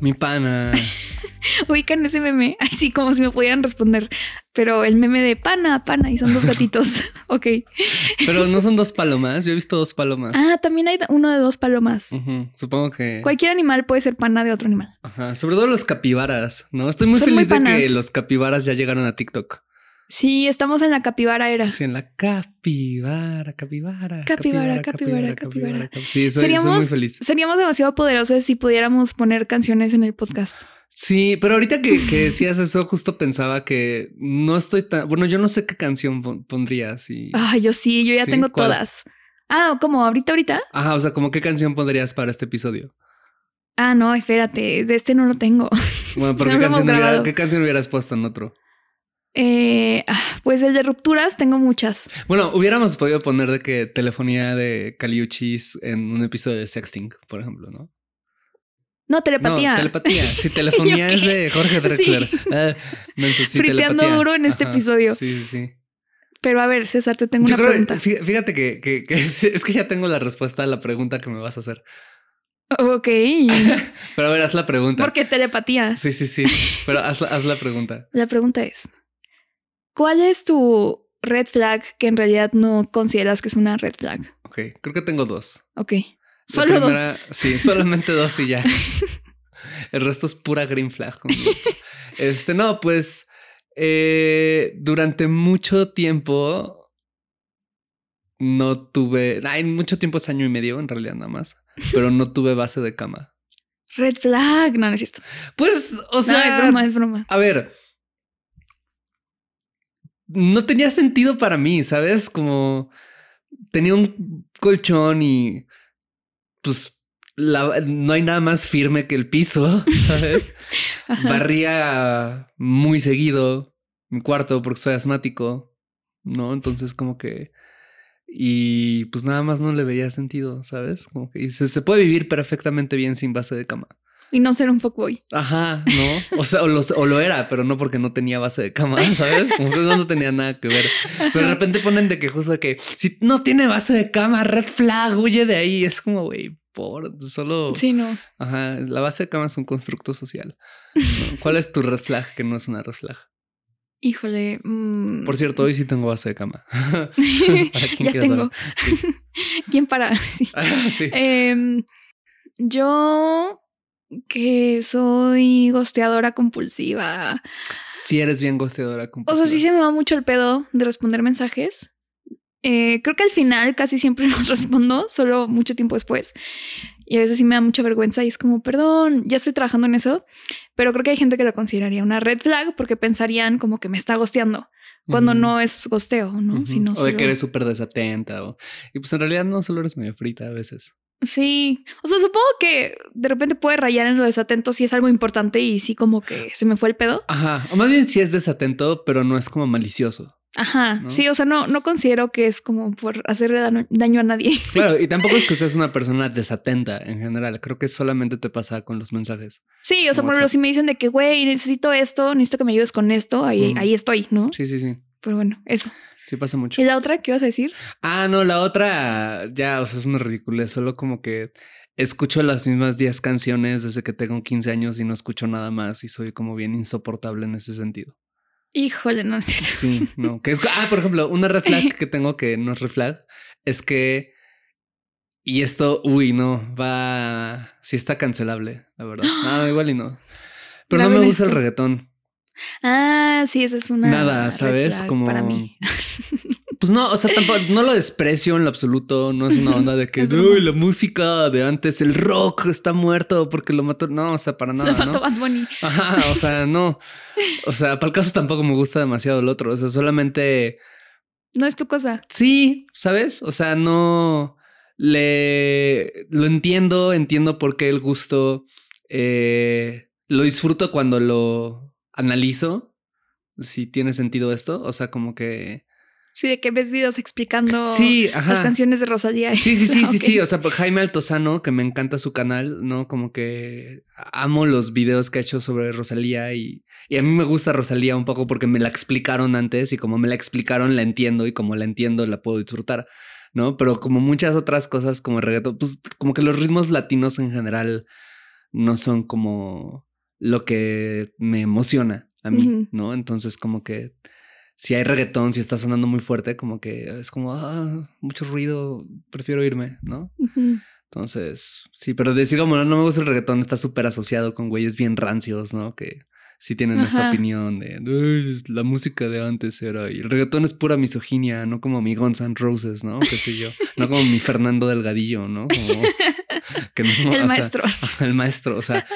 Mi pana. Ubican ese meme, así como si me pudieran responder. Pero el meme de pana, pana, y son dos gatitos. ok. Pero no son dos palomas. Yo he visto dos palomas. Ah, también hay uno de dos palomas. Supongo que. Cualquier animal puede ser pana de otro animal. Ajá. Sobre todo los capibaras, ¿no? Estoy muy Son muy feliz de que los capibaras ya llegaron a TikTok. Sí, estamos en la capibara era. Sí, en la capibara, capibara. Capibara, capibara, capibara. cap- Sí, soy, soy Seríamos- muy feliz. Seríamos demasiado poderosos si pudiéramos poner canciones en el podcast. Sí, pero ahorita que, que decías eso, justo pensaba que no estoy tan. Bueno, yo no sé qué canción pon- pondrías y. Ay, yo sí, yo ya Sí, tengo ¿cuál? todas. Ah, ¿cómo? ¿Ahorita, ahorita? Ajá, o sea, como qué canción pondrías para este episodio. Ah, no, espérate, de este no lo tengo. Bueno, ¿por No qué, lo hemos canción hubiera- grabado. ¿qué canción hubieras puesto en otro? Eh, ah, pues el de rupturas tengo muchas. Bueno, hubiéramos podido poner de que telefonía de Caliuchis en un episodio de Sexting, por ejemplo, ¿no? No, telepatía. No, telepatía. Sí, telefonía ¿Yo es de Jorge Drexler. Ah, menso, sí, Friteando telepatía. duro en este Ajá. episodio. Sí, sí, sí. Pero a ver, César, te tengo Yo una creo, pregunta. fí- fíjate que, que- que es, es que ya tengo la respuesta a la pregunta que me vas a hacer. Ok. Pero a ver, haz la pregunta. ¿Por qué telepatía? Sí, sí, sí. Pero haz, la- haz la pregunta. La pregunta es: ¿Cuál es tu red flag que en realidad no consideras que es una red flag? Ok, creo que tengo dos. Ok. Solo dos. Sí, solamente dos y ya. El resto es pura green flag. Este, no, pues eh, durante mucho tiempo no tuve, ay, mucho tiempo es año y medio en realidad nada más, pero no tuve base de cama. Red flag. No, no es cierto. Pues, o No, sea, es broma, es broma. a ver, no tenía sentido para mí, ¿sabes? Como tenía un colchón y pues la- no hay nada más firme que el piso, ¿sabes? Barría muy seguido mi cuarto porque soy asmático, ¿no? Entonces como que... Y pues nada más no le veía sentido, ¿sabes? Como que se puede vivir perfectamente bien sin base de cama. Y no ser un fuckboy. Ajá, ¿no? O sea, o lo, o lo era, pero no porque no tenía base de cama, ¿sabes? Como que eso no tenía nada que ver. Pero de repente ponen de que justo que si no tiene base de cama, red flag, huye de ahí. Es como, güey, por solo. Sí, no. Ajá, la base de cama es un constructo social. ¿no? ¿Cuál es tu red flag que no es una red flag? Híjole. mm. Por cierto, hoy sí tengo base de cama. Para quien ya tengo. ¿Quién para? Sí. Ah, sí. Em, yo que soy gosteadora compulsiva. Si eres bien gosteadora. O sea, compulsiva. sí se me va mucho el pedo de responder mensajes. Eh, creo que al final casi siempre los respondo, solo mucho tiempo después. Y a veces sí me da mucha vergüenza y es como, perdón, ya estoy trabajando en eso. Pero creo que hay gente que lo consideraría una red flag porque pensarían como que me está gosteando cuando no es gosteo, ¿no? O de que eres súper desatenta. O... Y pues en realidad no solo eres medio frita a veces. Sí, o sea, supongo que de repente puede rayar en lo desatento si es algo importante y sí como que se me fue el pedo. Ajá. O más bien sí es desatento, pero no es como malicioso. Ajá, ¿No? sí, o sea, no, no considero que es como por hacerle daño, daño a nadie. Claro, y tampoco es que seas una persona desatenta en general. Creo que solamente te pasa con los mensajes. Sí, o sea, por ejemplo, si me dicen de que, güey, necesito esto, necesito que me ayudes con esto, ahí, ahí estoy, ¿no? Sí, sí, sí. Pero bueno, eso. Sí pasa mucho. ¿Y la otra qué ibas a decir? Ah, no, la otra ya, o sea, es una ridiculez. Solo como que escucho las mismas 10 canciones desde que tengo 15 años y no escucho nada más y soy como bien insoportable en ese sentido. Híjole, no. Sí, no. Que es, ah, por ejemplo, una red flag que tengo que no es red flag es que. Y esto, uy, no, va. Sí está cancelable, la verdad. No, igual y no. Pero no me gusta el reggaetón. Ah, sí, esa es una. Nada, ¿sabes? Como- Para mí. Pues no, o sea, tampoco, no lo desprecio en lo absoluto. No es una onda de que. "Uy, la música de antes, el rock está muerto porque lo mató. No, o sea, para nada. Lo mató ¿no? Bad Bunny. Ajá, o sea, no. O sea, para el caso tampoco me gusta demasiado el otro. O sea, solamente No es tu cosa. sí, ¿sabes? O sea, no le lo entiendo, entiendo por qué el gusto eh, lo disfruto cuando lo analizo, si tiene sentido esto, o sea, como que... Sí, de que ves videos explicando Sí, las canciones de Rosalía. y Sí, sí, sí, sí, sí. O sea, pues, Jaime Altozano, que me encanta su canal, ¿no? Como que amo los videos que ha hecho sobre Rosalía y, y a mí me gusta Rosalía un poco porque me la explicaron antes y como me la explicaron la entiendo y como la entiendo la puedo disfrutar, ¿no? Pero como muchas otras cosas como reggaetón, pues como que los ritmos latinos en general no son como lo que me emociona a mí. ¿no? Entonces como que si hay reggaetón, si está sonando muy fuerte, como que es como, ah, mucho ruido, prefiero irme, ¿no? Entonces, sí, pero decir como no, no me gusta el reggaetón está súper asociado con güeyes bien rancios, ¿no? Que sí tienen esta opinión de "Ay, es- la música de antes era y el reggaetón es pura misoginia, no como mi Guns N' Roses, ¿no? Qué sé yo, no como mi Fernando Delgadillo, ¿no? Como que no, El sea, maestro. el maestro, o sea,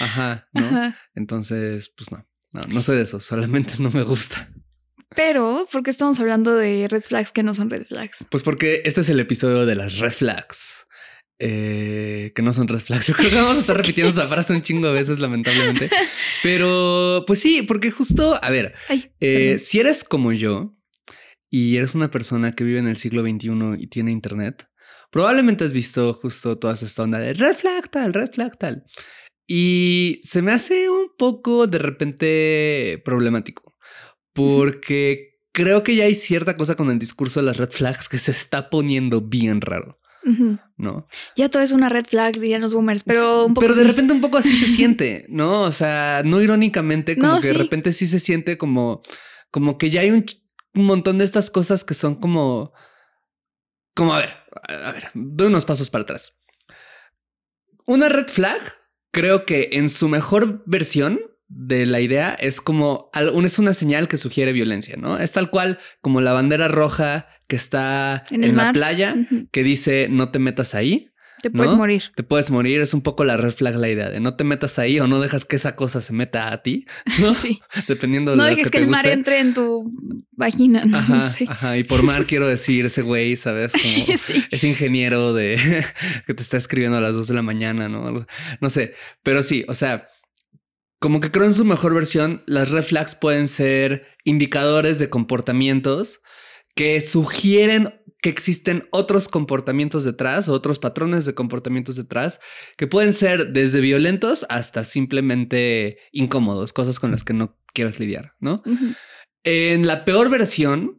ajá, ¿no? Ajá. Entonces, pues no, no, no soy de eso, solamente no me gusta. Pero, ¿por qué estamos hablando de red flags que no son red flags? Pues porque este es el episodio de las red flags. Eh, que no son red flags. Yo creo que vamos a estar repitiendo esa frase un chingo de veces, lamentablemente. Pero, pues sí, porque justo, a ver, Ay, eh, si eres como yo y eres una persona que vive en el siglo XXI y tiene internet, probablemente has visto justo toda esta onda de red flag tal, red flag tal. Y se me hace un poco de repente problemático porque creo que ya hay cierta cosa con el discurso de las red flags que se está poniendo bien raro, ¿no? Ya todo es una red flag, dirían los boomers, pero un poco. Pero de sí. repente un poco así se siente, ¿no? O sea, no irónicamente, como No, que de repente sí se siente como, como que ya hay un, un montón de estas cosas que son como, como, a ver, a ver, doy unos pasos para atrás. Una red flag, creo que en su mejor versión de la idea es como, es una señal que sugiere violencia, ¿no? Es tal cual como la bandera roja que está En la playa, que dice no te metas ahí Te puedes ¿no? morir. te puedes morir. Es un poco la red flag la idea de no te metas ahí o no dejas que esa cosa se meta a ti, ¿no? Sí. Dependiendo de No lo dejes que, que, te el mar entre en tu vagina. No, Ajá, sé. ajá. Y por mar quiero decir ese güey, ¿sabes? Como Sí. ese ingeniero de que te está escribiendo a las dos de la mañana, ¿no? No sé, pero sí, o sea, como que creo en su mejor versión, las red flags pueden ser indicadores de comportamientos que sugieren que existen otros comportamientos detrás, o otros patrones de comportamientos detrás, que pueden ser desde violentos hasta simplemente incómodos, cosas con las que no quieras lidiar, ¿no? En la peor versión,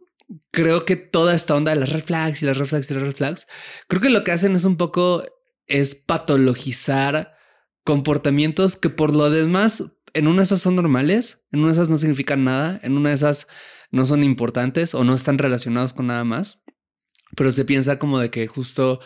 creo que toda esta onda de las red flags y las red flags y las red flags, creo que lo que hacen es un poco es patologizar comportamientos que por lo demás en una de esas son normales, en una de esas no significan nada, en una de esas no son importantes o no están relacionados con nada más, pero se piensa como de que justo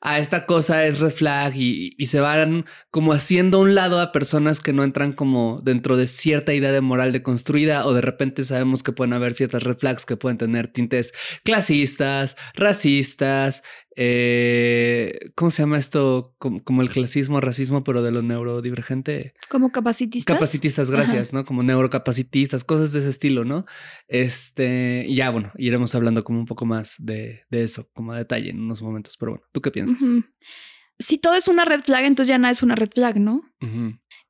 a esta cosa es red flag y, y se van como haciendo a un lado a personas que no entran como dentro de cierta idea de moral deconstruida o de repente sabemos que pueden haber ciertas red flags que pueden tener tintes clasistas, racistas, eh, ¿cómo se llama esto? Como, como el clasismo, racismo, pero de lo neurodivergente. Como capacitistas. Capacitistas, gracias, ¿no? Como neurocapacitistas, cosas de ese estilo, ¿no? Este, ya, bueno, iremos hablando como un poco más de, de eso, como a detalle en unos momentos, pero bueno, ¿tú qué piensas? Si todo es una red flag, entonces ya nada es una red flag, ¿no?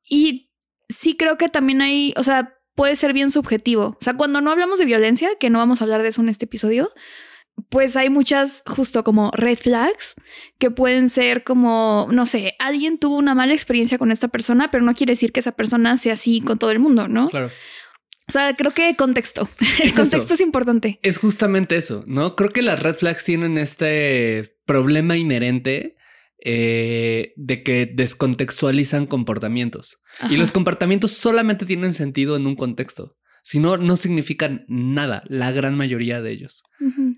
Y sí creo que también hay, o sea, puede ser bien subjetivo. O sea, cuando no hablamos de violencia, que no vamos a hablar de eso en este episodio, pues hay muchas justo como red flags que pueden ser como, no sé, alguien tuvo una mala experiencia con esta persona, pero no quiere decir que esa persona sea así con todo el mundo, ¿no? Claro. O sea, creo que contexto. El Es eso. contexto es importante. Es justamente eso, ¿no? Creo que las red flags tienen este problema inherente eh, de que descontextualizan comportamientos. Y los comportamientos solamente tienen sentido en un contexto. Si no, no significan nada, la gran mayoría de ellos.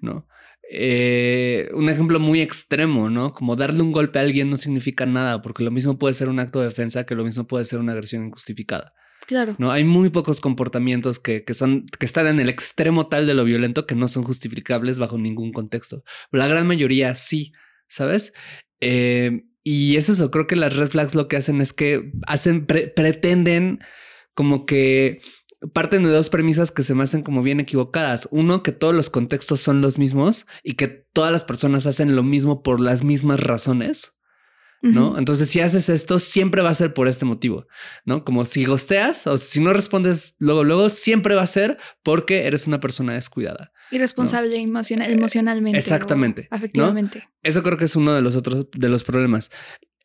¿no? Eh, un ejemplo muy extremo, ¿no? Como darle un golpe a alguien no significa nada, porque lo mismo puede ser un acto de defensa que lo mismo puede ser una agresión injustificada. Claro. No hay muy pocos comportamientos que, que son que están en el extremo tal de lo violento que no son justificables bajo ningún contexto. La gran mayoría sí, sabes? Eh, y es eso. Creo que las red flags lo que hacen es que hacen pre- pretenden como que parten de dos premisas que se me hacen como bien equivocadas. Uno, que todos los contextos son los mismos y que todas las personas hacen lo mismo por las mismas razones. ¿no? Entonces, si haces esto, siempre va a ser por este motivo, ¿no? Como si gosteas o si no respondes luego, luego, siempre va a ser porque eres una persona descuidada. Irresponsable emocional, emocionalmente. Exactamente. Afectivamente. Eso creo que es uno de los otros de los problemas.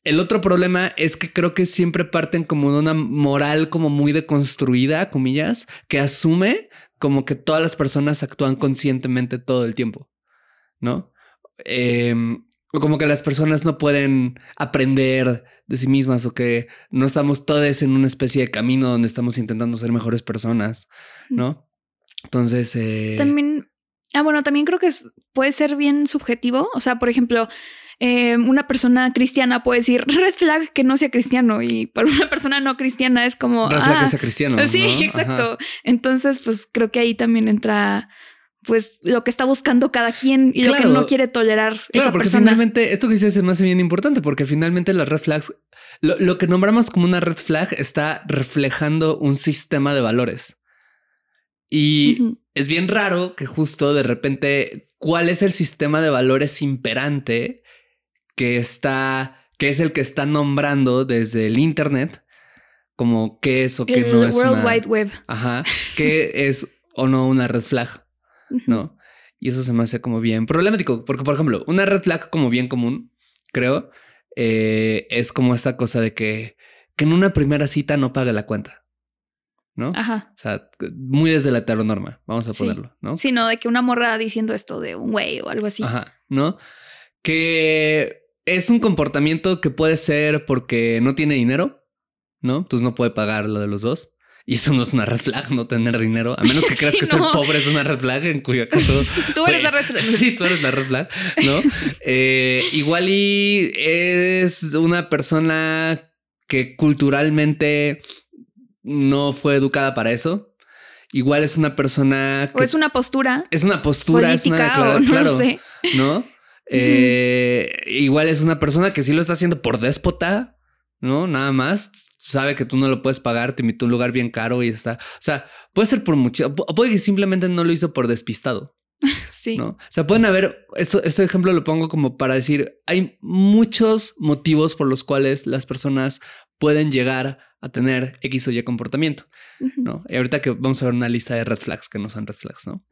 El otro problema es que creo que siempre parten como de una moral como muy deconstruida, comillas, que asume como que todas las personas actúan conscientemente todo el tiempo, ¿no? O como que las personas no pueden aprender de sí mismas o que no estamos todos en una especie de camino donde estamos intentando ser mejores personas, ¿no? Entonces... Eh... También... Ah, bueno, también creo que puede ser bien subjetivo. O sea, por ejemplo, eh, una persona cristiana puede decir red flag que no sea cristiano y para una persona no cristiana es como... Red flag que ah, sea cristiano. Sí, exacto. Entonces, pues creo que ahí también entra pues lo que está buscando cada quien y lo que no quiere tolerar. Claro, esa porque persona. finalmente esto que dices es más bien importante porque finalmente las red flags, lo, que nombramos como una red flag está reflejando un sistema de valores. Y es bien raro que justo de repente, ¿cuál es el sistema de valores imperante que está, que es el que está nombrando desde el Internet, como qué es o qué no es. World Wide Web. Ajá. ¿Qué es o no una red flag? ¿No? Y eso se me hace como bien problemático, porque, por ejemplo, una red flag como bien común, creo, eh, es como esta cosa de que, que en una primera cita no pague la cuenta. ¿no? Ajá. O sea, muy desde la heteronorma, vamos a ponerlo, ¿no? Sí, no, de que una morra diciendo esto de un güey o algo así. Ajá, ¿no? Que es un comportamiento que puede ser porque no tiene dinero, ¿no? Entonces no puede pagar lo de los dos. Y eso no es una red flag, no tener dinero, a menos que creas que ser pobre es una red flag, en cuyo caso. tú eres la red flag. Sí, tú eres la red flag, ¿no? Eh, igual y es una persona que culturalmente no fue educada para eso. Igual es una persona. o es una postura. Es una postura, es una declaración. Claro, sé. ¿no? Eh, igual es una persona que sí lo está haciendo por déspota, ¿no? Nada más. Sabe que tú no lo puedes pagar, te invitó a un lugar bien caro y está. O sea, puede ser por mucho. Puede que simplemente no lo hizo por despistado. Sí. ¿no? O sea, pueden haber. Esto, este ejemplo lo pongo como para decir: hay muchos motivos por los cuales las personas pueden llegar a tener X o Y comportamiento, ¿no? Y ahorita que vamos a ver una lista de red flags que no son red flags, ¿no?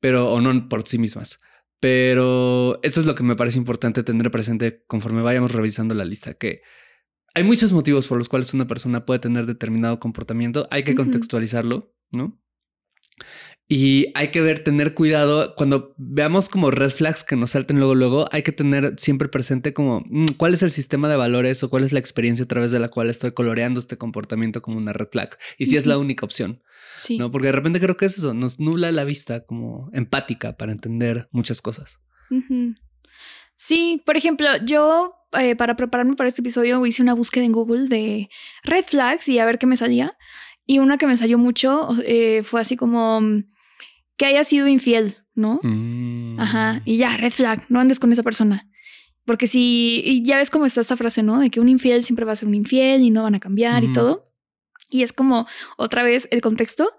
Pero o no por sí mismas. Pero eso es lo que me parece importante tener presente conforme vayamos revisando la lista, que hay muchos motivos por los cuales una persona puede tener determinado comportamiento, hay que contextualizarlo, ¿no? Y hay que ver, tener cuidado cuando veamos como red flags que nos salten luego, luego, hay que tener siempre presente como mm, cuál es el sistema de valores o cuál es la experiencia a través de la cual estoy coloreando este comportamiento como una red flag y si es la única opción. Sí. ¿no? Porque de repente creo que es eso, nos nubla la vista como empática para entender muchas cosas. Sí, por ejemplo, yo eh, para prepararme para este episodio hice una búsqueda en Google de red flags y a ver qué me salía. Y una que me salió mucho eh, fue así como mm, que haya sido infiel, ¿no? Mm. Ajá, y ya, red flag, no andes con esa persona. Porque si, y ya ves cómo está esta frase, ¿no? De que un infiel siempre va a ser un infiel y no van a cambiar y todo. Y es como otra vez el contexto.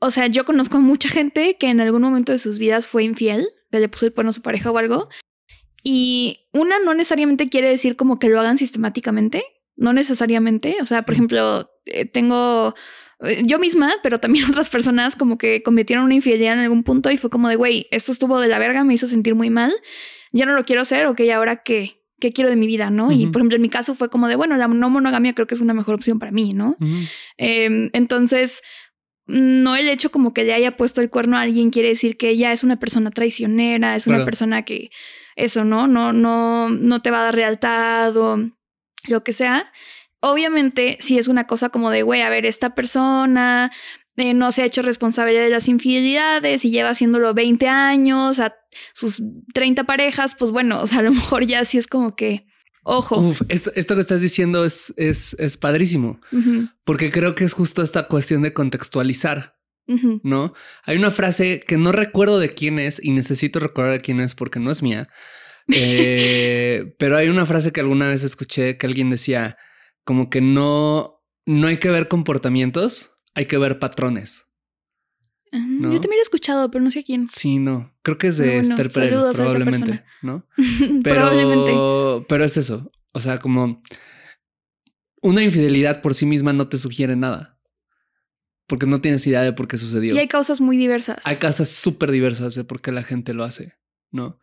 O sea, yo conozco mucha gente que en algún momento de sus vidas fue infiel, le puso el cuerno a su pareja o algo. Y una no necesariamente quiere decir como que lo hagan sistemáticamente, no necesariamente. O sea, por ejemplo, eh, tengo eh, yo misma, pero también otras personas como que cometieron una infidelidad en algún punto y fue como de, güey, esto estuvo de la verga, me hizo sentir muy mal, ya no lo quiero hacer, ok, ahora qué, qué quiero de mi vida, ¿no? Y por ejemplo, en mi caso fue como de, bueno, la no monogamia creo que es una mejor opción para mí, ¿no? Em, entonces, no el hecho como que le haya puesto el cuerno a alguien quiere decir que ella es una persona traicionera, es una persona que eso, ¿no? No, no, no te va a dar lealtad o lo que sea. Obviamente, si es una cosa como de, güey, a ver, esta persona eh, no se ha hecho responsable de las infidelidades y lleva haciéndolo 20 años, a sus 30 parejas, pues bueno, o sea, a lo mejor ya sí es como que, ojo. esto, que estás diciendo es, es, es padrísimo, porque creo que es justo esta cuestión de contextualizar. ¿No? Hay una frase que no recuerdo de quién es y necesito recordar de quién es porque no es mía. Eh, pero hay una frase que alguna vez escuché que alguien decía como que no, no hay que ver comportamientos, hay que ver patrones. Yo también he escuchado, pero no sé quién. Sí, no. Creo que es de Esther Perel, probablemente, ¿no? Pero, probablemente. Pero es eso. O sea, como una infidelidad por sí misma no te sugiere nada. Porque no tienes idea de por qué sucedió. Y hay causas muy diversas. Hay causas súper diversas de por qué la gente lo hace, ¿no?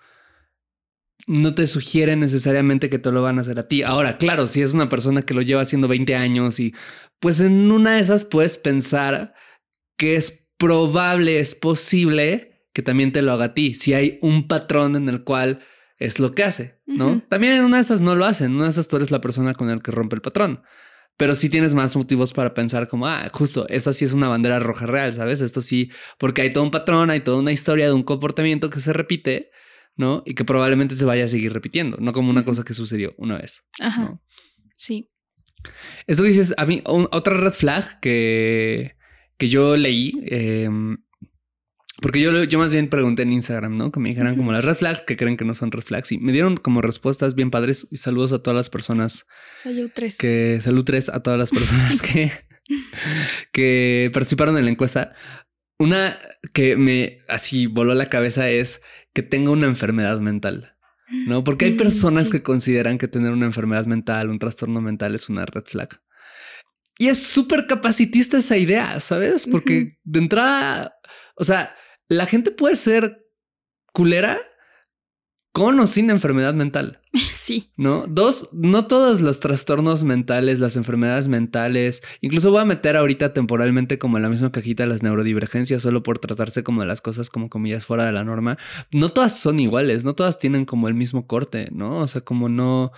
No te sugiere necesariamente que te lo van a hacer a ti. Ahora, claro, si es una persona que lo lleva haciendo 20 años y pues en una de esas puedes pensar que es probable, es posible que también te lo haga a ti. Si hay un patrón en el cual es lo que hace, ¿no? También en una de esas no lo hacen. En una de esas tú eres la persona con el que rompe el patrón. Pero sí tienes más motivos para pensar como, ah, justo, esta sí es una bandera roja real, ¿sabes? Esto sí, porque hay todo un patrón, hay toda una historia de un comportamiento que se repite, ¿no? Y que probablemente se vaya a seguir repitiendo, no como una cosa que sucedió una vez. Ajá. Sí. Esto que dices, a mí, otra red flag que, que yo leí, em, porque yo, yo más bien pregunté en Instagram, ¿no? Que me dijeran como las red flags que creen que no son red flags. Y me dieron como respuestas bien padres y saludos a todas las personas. Salud tres. Que salud tres a todas las personas que, que participaron en la encuesta. Una que me así voló la cabeza es que tenga una enfermedad mental. ¿No? Porque hay mm, personas que consideran que tener una enfermedad mental, un trastorno mental es una red flag. Y es súper capacitista esa idea, ¿sabes? Porque de entrada, o sea, la gente puede ser culera con o sin enfermedad mental. Sí. ¿No? Dos, no todos los trastornos mentales, las enfermedades mentales, incluso voy a meter ahorita temporalmente como en la misma cajita las neurodivergencias, solo por tratarse como de las cosas como comillas fuera de la norma. No todas son iguales, no todas tienen como el mismo corte, ¿no? O sea, como no,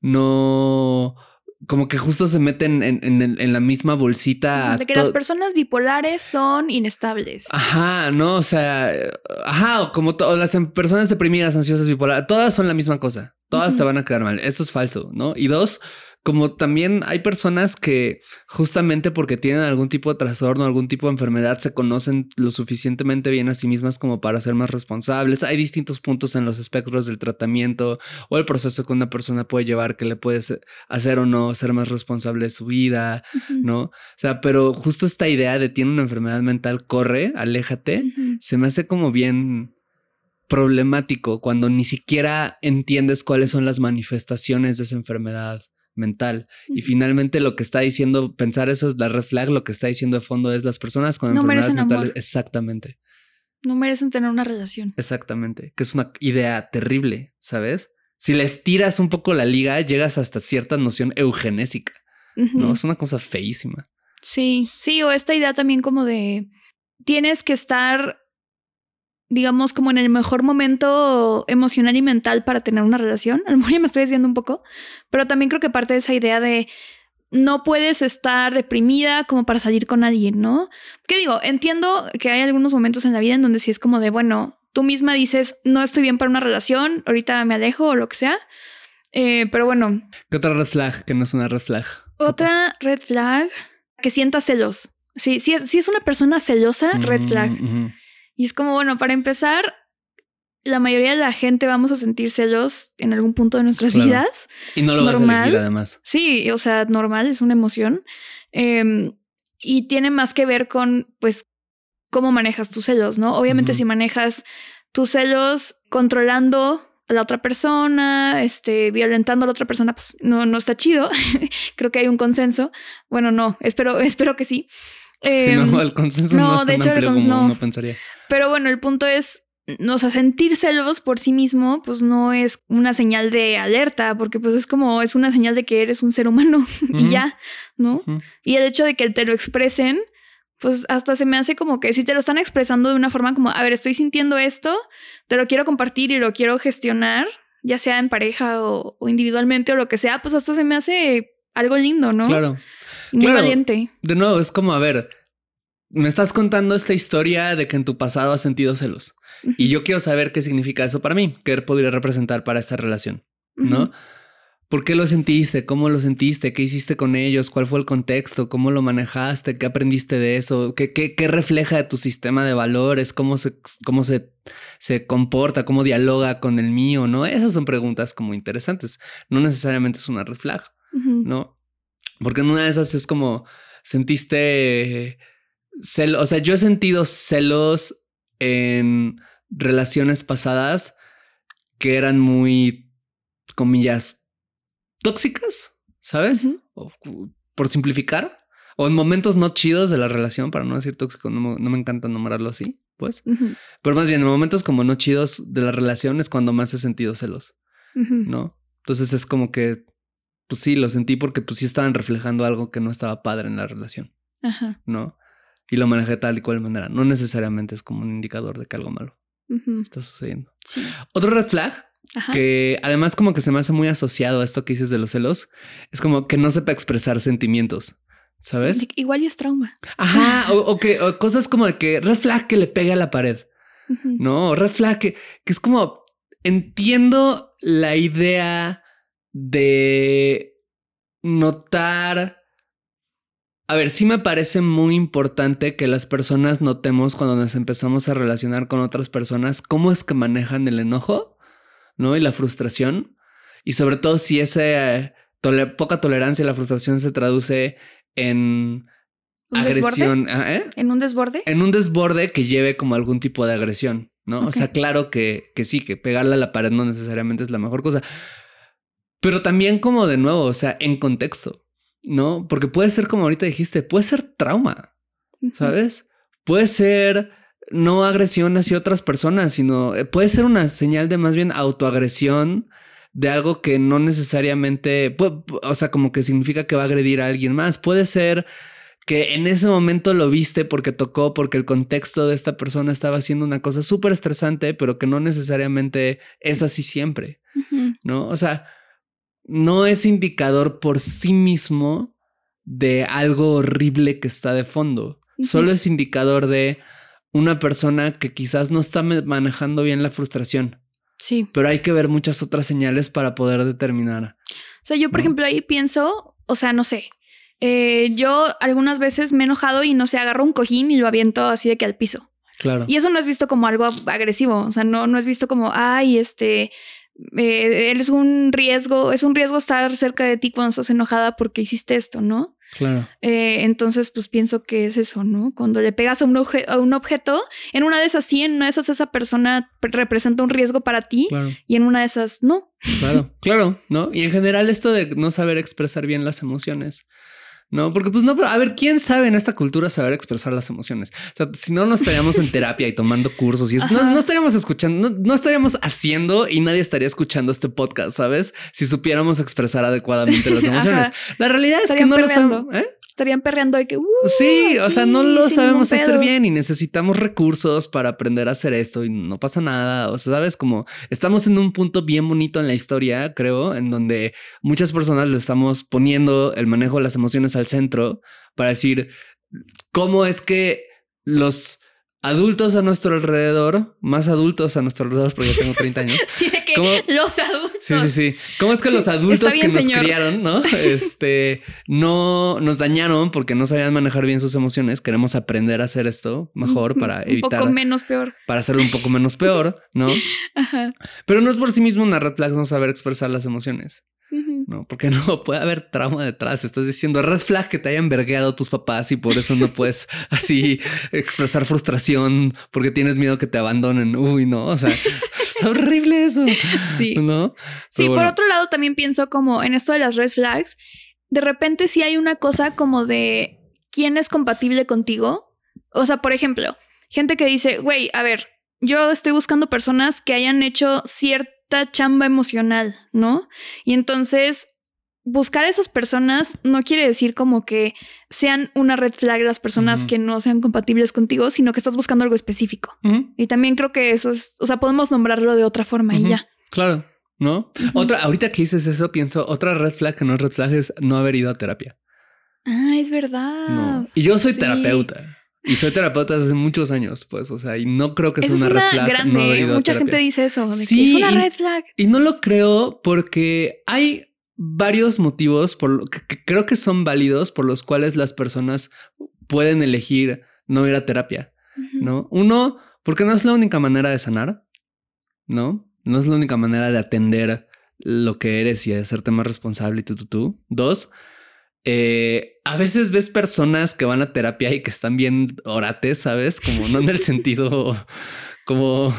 no como que justo se meten en, la misma bolsita. De que las personas bipolares son inestables. Ajá, no, o sea, ajá, como todas las em, personas deprimidas, ansiosas, bipolares, todas son la misma cosa. Todas te van a quedar mal. Eso es falso, ¿no? Y dos, como también hay personas que justamente porque tienen algún tipo de trastorno, algún tipo de enfermedad, se conocen lo suficientemente bien a sí mismas como para ser más responsables. Hay distintos puntos en los espectros del tratamiento o el proceso que una persona puede llevar que le puede hacer o no ser más responsable de su vida, ¿no? O sea, pero justo esta idea de tiene una enfermedad mental, corre, aléjate, se me hace como bien problemático cuando ni siquiera entiendes cuáles son las manifestaciones de esa enfermedad mental. Y finalmente lo que está diciendo, pensar eso es la red flag, lo que está diciendo de fondo es las personas con enfermedades mentales. Exactamente. No merecen tener una relación. Exactamente. Que es una idea terrible, ¿sabes? Si les tiras un poco la liga, llegas hasta cierta noción eugenésica. No, es una cosa feísima. Sí, sí, o esta idea también como de tienes que estar digamos, como en el mejor momento emocional y mental para tener una relación. A lo mejor ya me estoy desviando un poco, pero también creo que parte de esa idea de no puedes estar deprimida como para salir con alguien, ¿no? ¿Qué digo? Entiendo que hay algunos momentos en la vida en donde sí es como de, bueno, tú misma dices, no estoy bien para una relación, ahorita me alejo o lo que sea. Eh, pero bueno. ¿Qué otra red flag que no es una red flag? Otra red flag que sienta celos. Sí, si es, es una persona celosa, red flag. Y es como, bueno, para empezar, la mayoría de la gente vamos a sentir celos en algún punto de nuestras vidas. Y no lo normal. vas a elegir además. Sí, o sea, normal, es una emoción. Em, y tiene más que ver con, pues, cómo manejas tus celos, ¿no? Obviamente, si manejas tus celos controlando a la otra persona, este, violentando a la otra persona, pues no, no está chido. Creo que hay un consenso. Bueno, no, espero, espero que sí. Eh, no, el consenso no, es tan de hecho, amplio como no. uno pensaría. Pero bueno, el punto es, o sea, sentir celos por sí mismo, pues no es una señal de alerta, porque pues es como, es una señal de que eres un ser humano y ya, ¿no? Y el hecho de que te lo expresen, pues hasta se me hace como que si te lo están expresando de una forma como, a ver, estoy sintiendo esto, te lo quiero compartir y lo quiero gestionar, ya sea en pareja o, individualmente o lo que sea, pues hasta se me hace algo lindo, ¿no? Claro. Muy valiente. De nuevo, es como, a ver, me estás contando esta historia de que en tu pasado has sentido celos. Y yo quiero saber qué significa eso para mí, qué podría representar para esta relación, ¿no? ¿Por qué lo sentiste? ¿Cómo lo sentiste? ¿Qué hiciste con ellos? ¿Cuál fue el contexto? ¿Cómo lo manejaste? ¿Qué aprendiste de eso? ¿Qué, qué, qué refleja de tu sistema de valores? ¿Cómo, se, cómo se, se comporta? ¿Cómo dialoga con el mío? ¿No? Esas son preguntas como interesantes. No necesariamente es una red flag, ¿no? Porque en una de esas es como, sentiste o sea, yo he sentido celos en relaciones pasadas que eran muy, comillas, tóxicas, ¿sabes? por simplificar, o en momentos no chidos de la relación, para no decir tóxico, no me, encanta nombrarlo así, pues. Pero más bien, en momentos como no chidos de la relación es cuando más he sentido celos, ¿no? Entonces es como que, pues sí, lo sentí porque pues sí estaban reflejando algo que no estaba padre en la relación, ¿no? Y lo manejé tal y cual manera. No necesariamente es como un indicador de que algo malo está sucediendo. Otro red flag que además como que se me hace muy asociado a esto que dices de los celos, es como que no sepa expresar sentimientos. ¿Sabes? Igual y es trauma. Ajá, o, que cosas como de que red flag que le pegue a la pared. No, red flag que, que es como entiendo la idea de notar. A ver, sí me parece muy importante que las personas notemos cuando nos empezamos a relacionar con otras personas cómo es que manejan el enojo ¿no? Y la frustración. Y sobre todo si esa poca tolerancia y la frustración se traduce en agresión. Ah, ¿eh? ¿En un desborde? En un desborde que lleve como algún tipo de agresión, ¿no? O sea, claro que, que sí, que pegarle a la pared no necesariamente es la mejor cosa. Pero también como de nuevo, o sea, en contexto, ¿no? Porque puede ser como ahorita dijiste, puede ser trauma, ¿sabes? Puede ser no agresión hacia otras personas, sino eh, puede ser una señal de más bien autoagresión de algo que no necesariamente, o sea, como que significa que va a agredir a alguien más. Puede ser que en ese momento lo viste porque tocó, porque el contexto de esta persona estaba haciendo una cosa súper estresante, pero que no necesariamente es así siempre, ¿no? O sea, no es indicador por sí mismo de algo horrible que está de fondo, solo es indicador de una persona que quizás no está manejando bien la frustración. Sí. Pero hay que ver muchas otras señales para poder determinar. O sea, yo, por ejemplo, ahí pienso, o sea, no sé. Eh, yo algunas veces me he enojado y no sé, agarro un cojín y lo aviento así de que al piso. Claro. Y eso no es visto como algo agresivo. O sea, no, no es visto como, ay, este, eh, es un riesgo, es un riesgo estar cerca de ti cuando estás enojada porque hiciste esto, ¿no? Claro. Eh, entonces, pues pienso que es eso, ¿no? Cuando le pegas a un, a un, objeto, en una de esas sí, en una de esas esa persona representa un riesgo para ti y en una de esas no. Claro, claro, ¿no? Y en general esto de no saber expresar bien las emociones. No, porque pues no, a ver, ¿quién sabe en esta cultura saber expresar las emociones? O sea, si no, no estaríamos en terapia y tomando cursos y no, estaríamos escuchando, no, estaríamos haciendo y nadie estaría escuchando este podcast, ¿sabes? Si supiéramos expresar adecuadamente las emociones. La realidad es que no lo sabemos. ¿eh? Estarían perreando de que... Uh, sí, o sea, no lo sabemos hacer bien y necesitamos recursos para aprender a hacer esto y no pasa nada. O sea, sabes, como estamos en un punto bien bonito en la historia, creo, en donde muchas personas le estamos poniendo el manejo de las emociones al centro para decir cómo es que los adultos a nuestro alrededor, más adultos a nuestro alrededor, porque yo tengo 30 años. Sí, que los adultos. Sí, sí, sí. ¿Cómo es que los adultos que nos criaron, no? Este, no nos dañaron porque no sabían manejar bien sus emociones. Queremos aprender a hacer esto mejor para evitar. Un poco menos peor. Para hacerlo un poco menos peor, ¿no? Ajá. Pero no es por sí mismo una red flag no saber expresar las emociones. No, porque no puede haber trauma detrás. Estás diciendo red flag que te hayan vergueado tus papás y por eso no puedes así expresar frustración porque tienes miedo que te abandonen. Uy, no, o sea, está horrible eso. Sí. ¿No? sí, por otro lado, también pienso como en esto de las red flags, de repente sí hay una cosa como de quién es compatible contigo. O sea, por ejemplo, gente que dice, güey, a ver, yo estoy buscando personas que hayan hecho cierto chamba emocional, ¿no? Y entonces buscar a esas personas no quiere decir como que sean una red flag las personas que no sean compatibles contigo, sino que estás buscando algo específico. Y también creo que eso es, o sea, podemos nombrarlo de otra forma y ya. Claro, ¿no? Otra, ahorita que dices eso, pienso, otra red flag que no es red flag es no haber ido a terapia. Ah, es verdad. Y yo soy terapeuta. Y soy terapeuta desde hace muchos años, pues, o sea, y no creo que sea una, red flag. Grande. Mucha gente dice eso. sí, es una red flag. Y no lo creo porque hay varios motivos por que, creo que son válidos por los cuales las personas pueden elegir no ir a terapia, ¿no? Uno, porque no es la única manera de sanar, ¿no? No es la única manera de atender lo que eres y de hacerte más responsable y tú, tú, tú. Dos, eh, a veces ves personas que van a terapia y que están bien orates, ¿sabes? Como no en el sentido como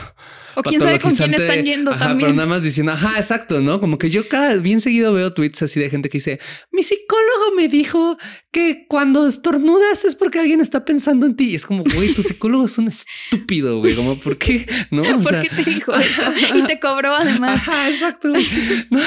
o quién sabe con quién están yendo ajá, también. Pero nada más diciendo, ajá, exacto, ¿no? Como que yo cada bien seguido veo tweets así de gente que dice, mi psicólogo me dijo que cuando estornudas es porque alguien está pensando en ti. Y es como, güey, tu psicólogo es un estúpido, güey. Como, ¿por qué? No, o ¿Por sea, qué te dijo eso? Y te cobró además. Ajá, exacto. No.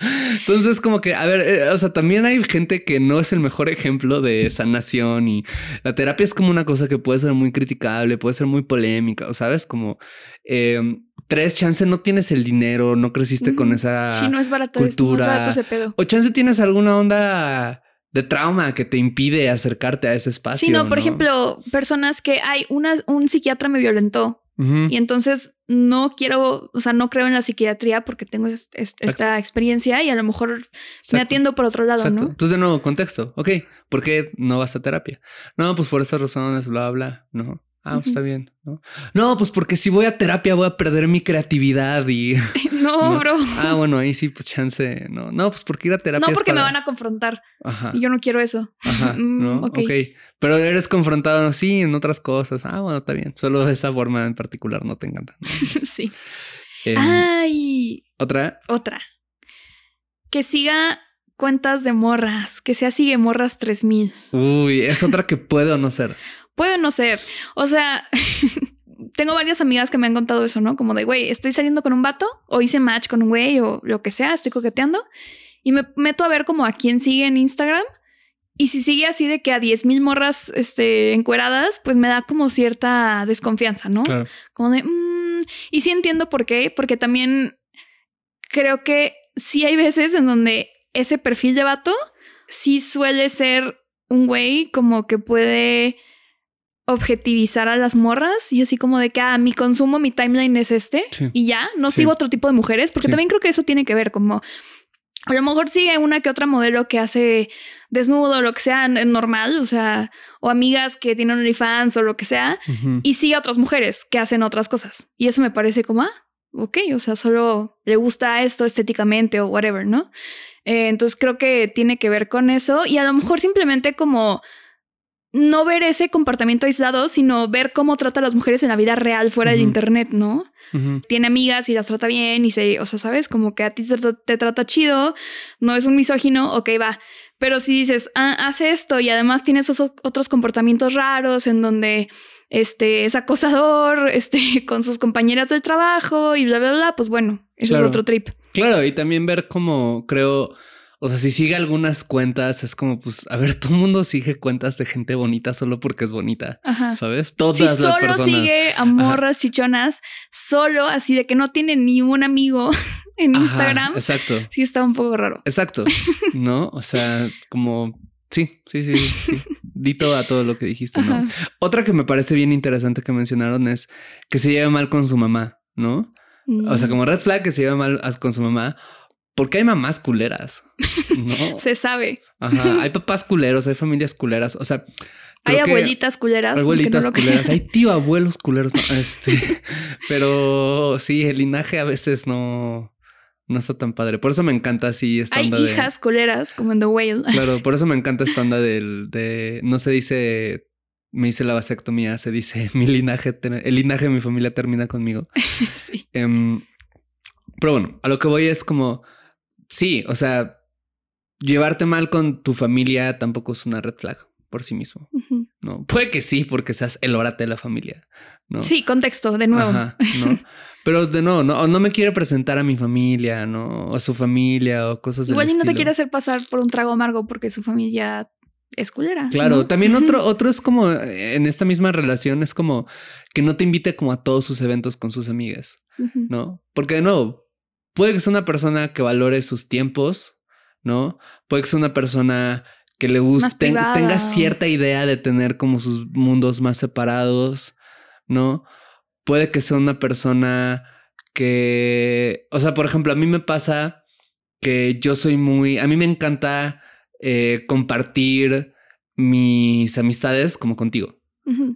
Entonces, como que, a ver, eh, o sea, también hay gente que no es el mejor ejemplo de sanación y la terapia es como una cosa que puede ser muy criticable, puede ser muy polémica, o sabes, como eh, tres, chance no tienes el dinero, no creciste con Mm, esa Sí, no es barato, es- no es cultura. barato ese pedo. o chance tienes alguna onda de trauma que te impide acercarte a ese espacio. Sí, no, por ejemplo, personas que hay una, un psiquiatra me violentó Y entonces no quiero, o sea, no creo en la psiquiatría porque tengo es- es- esta experiencia y a lo mejor me atiendo por otro lado, Exacto. ¿no? Entonces, de nuevo, contexto. Ok, ¿por qué no vas a terapia? No, pues por estas razones, bla, bla, no. Ah, pues está bien, ¿no? No, pues porque si voy a terapia voy a perder mi creatividad y... no, No. bro. Ah, bueno, ahí sí, pues chance, no. No, pues porque ir a terapia No, porque me van a confrontar Ajá, y yo no quiero eso. ajá, Mm, ¿no? ok. ok. Pero eres confrontado, sí, en otras cosas. Ah, bueno, está bien. Solo esa forma en particular no te encanta. ¿no? sí. Em, Ay, Otra, otra. Que siga cuentas de morras, que sea sigue morras 3000. uy, es otra que puede o no ser. Puede no ser. O sea, tengo varias amigas que me han contado eso, ¿no? Como de, güey, estoy saliendo con un vato o hice match con un güey o lo que sea, estoy coqueteando y me meto a ver como a quién sigue en Instagram. Y si sigue así de que a 10 mil morras este, encueradas, pues me da como cierta desconfianza, ¿no? Claro. Como de, mm, y sí entiendo por qué, porque también creo que sí hay veces en donde ese perfil de vato sí suele ser un güey como que puede objetivizar a las morras y así como de que ah, mi consumo, mi timeline es este Sí. y ya, no Sí. sigo otro tipo de mujeres, porque Sí. también creo que eso tiene que ver como a lo mejor sigue una que otra modelo que hace desnudo o lo que sea normal, o sea, o amigas que tienen OnlyFans o lo que sea, y sigue a otras mujeres que hacen otras cosas. Y eso me parece como, ah, ok, o sea, solo le gusta esto estéticamente o whatever, ¿no? Eh, entonces creo que tiene que ver con eso y a lo mejor simplemente como no ver ese comportamiento aislado, sino ver cómo trata a las mujeres en la vida real fuera del Ujú. internet, ¿no? Tiene amigas y las trata bien y se, o sea, sabes, como que a ti te, te trata chido, no es un misógino, ok, va. Pero si dices, ah, hace esto y además tiene esos otros comportamientos raros en donde este es acosador, este con sus compañeras del trabajo y bla, bla, bla, pues bueno, eso Claro. es otro trip. Claro, y también ver cómo creo, o sea, si sigue algunas cuentas, es como, pues, a ver, todo el mundo sigue cuentas de gente bonita solo porque es bonita, Ajá. ¿sabes? Todas Si las solo personas. sigue a morras chichonas, solo así de que no tiene ni un amigo en Ajá, Instagram, Exacto, sí está un poco raro. exacto, ¿no? O sea, como, sí, sí, sí, sí. Di todo a todo lo que dijiste, ¿no? Otra que me parece bien interesante que mencionaron es que se lleve mal con su mamá, ¿no? O sea, Mm, como red flag que se lleva mal con su mamá, porque hay mamás culeras, ¿no? se sabe. Ajá, hay papás culeros, hay familias culeras, o sea, Hay abuelitas culeras. no abuelitas culeras, hay tío abuelos culeros, no, este, pero sí, el linaje a veces no, no está tan padre. Por eso me encanta así esta Hay onda de- hijas culeras, como en The Whale. Claro, por eso me encanta esta onda del, de, no se dice, me hice la vasectomía, se dice, mi linaje, el linaje de mi familia termina conmigo. sí. Em, pero bueno, a lo que voy es como, sí, o sea, llevarte mal con tu familia tampoco es una red flag por sí mismo. ¿no? Puede que sí, porque seas el orate de la familia, ¿no? Sí, contexto, de nuevo. Ajá, ¿no? Pero de nuevo, no, no me quiere presentar a mi familia, ¿no? O a su familia o cosas del Igual y no te quiere hacer pasar por un trago amargo porque su familia es culera. Claro, ¿no? también otro, otro es como en esta misma relación es como que no te invite como a todos sus eventos con sus amigas. ¿no? Porque de nuevo, puede que sea una persona que valore sus tiempos, ¿no? Puede que sea una persona que le guste, tenga cierta idea de tener como sus mundos más separados, ¿no? Puede que sea una persona que, o sea, por ejemplo, a mí me pasa que yo soy muy, a mí me encanta eh, compartir mis amistades como contigo,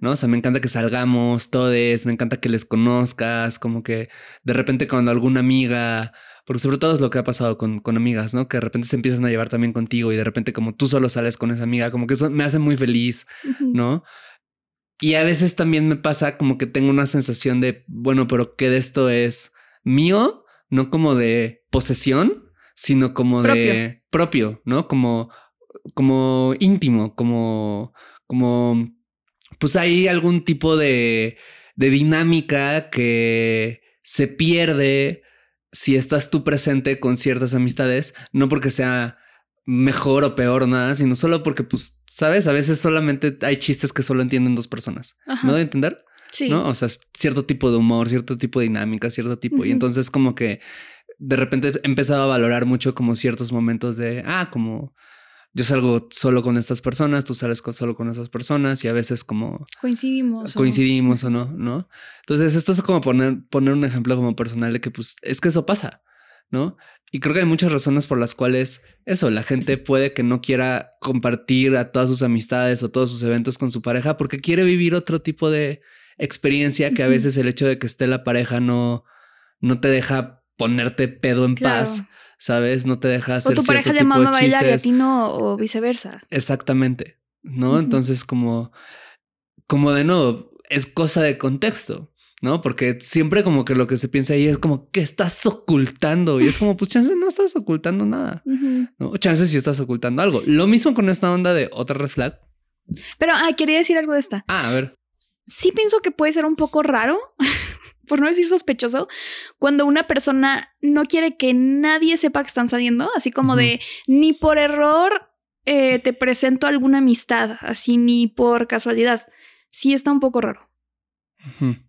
¿no? O sea, me encanta que salgamos todos, me encanta que les conozcas, como que de repente cuando alguna amiga, porque sobre todo es lo que ha pasado con, con amigas, ¿no? Que de repente se empiezan a llevar también contigo y de repente como tú solo sales con esa amiga, como que eso me hace muy feliz. ¿no? y a veces también me pasa como que tengo una sensación de, bueno, pero ¿qué de esto es mío? No como de posesión, sino como de propio, ¿no? Como, como íntimo, como, como, pues hay algún tipo de, de dinámica que se pierde si estás tú presente con ciertas amistades, no porque sea mejor o peor o nada, sino solo porque, pues, sabes, a veces solamente hay chistes que solo entienden dos personas. ¿No de entender? Sí. ¿No? O sea, cierto tipo de humor, cierto tipo de dinámica, cierto tipo. Y entonces como que de repente he empezado a valorar mucho como ciertos momentos de, ah, como yo salgo solo con estas personas, tú sales solo con esas personas y a veces como coincidimos. Coincidimos o, no, ¿no? Entonces esto es como poner, poner un ejemplo como personal de que pues es que eso pasa, ¿no? Y creo que hay muchas razones por las cuales eso, la gente puede que no quiera compartir a todas sus amistades o todos sus eventos con su pareja porque quiere vivir otro tipo de experiencia que a veces el hecho de que esté la pareja no, no te deja ponerte pedo en paz ¿sabes? No te deja hacer. O tu pareja le mama bailar y a ti no, o viceversa. Exactamente. ¿No? Entonces, como, como de nuevo, es cosa de contexto, ¿no? Porque siempre como que lo que se piensa ahí es como que estás ocultando y es como, pues chance no estás ocultando nada, ¿no? Chance si estás ocultando algo. Lo mismo con esta onda de otra red flag. Pero, ah, quería decir algo de esta. Ah, a ver. Sí pienso que puede ser un poco raro por no decir sospechoso, cuando una persona no quiere que nadie sepa que están saliendo, así como de ni por error eh, te presento alguna amistad, así ni por casualidad. Sí está un poco raro.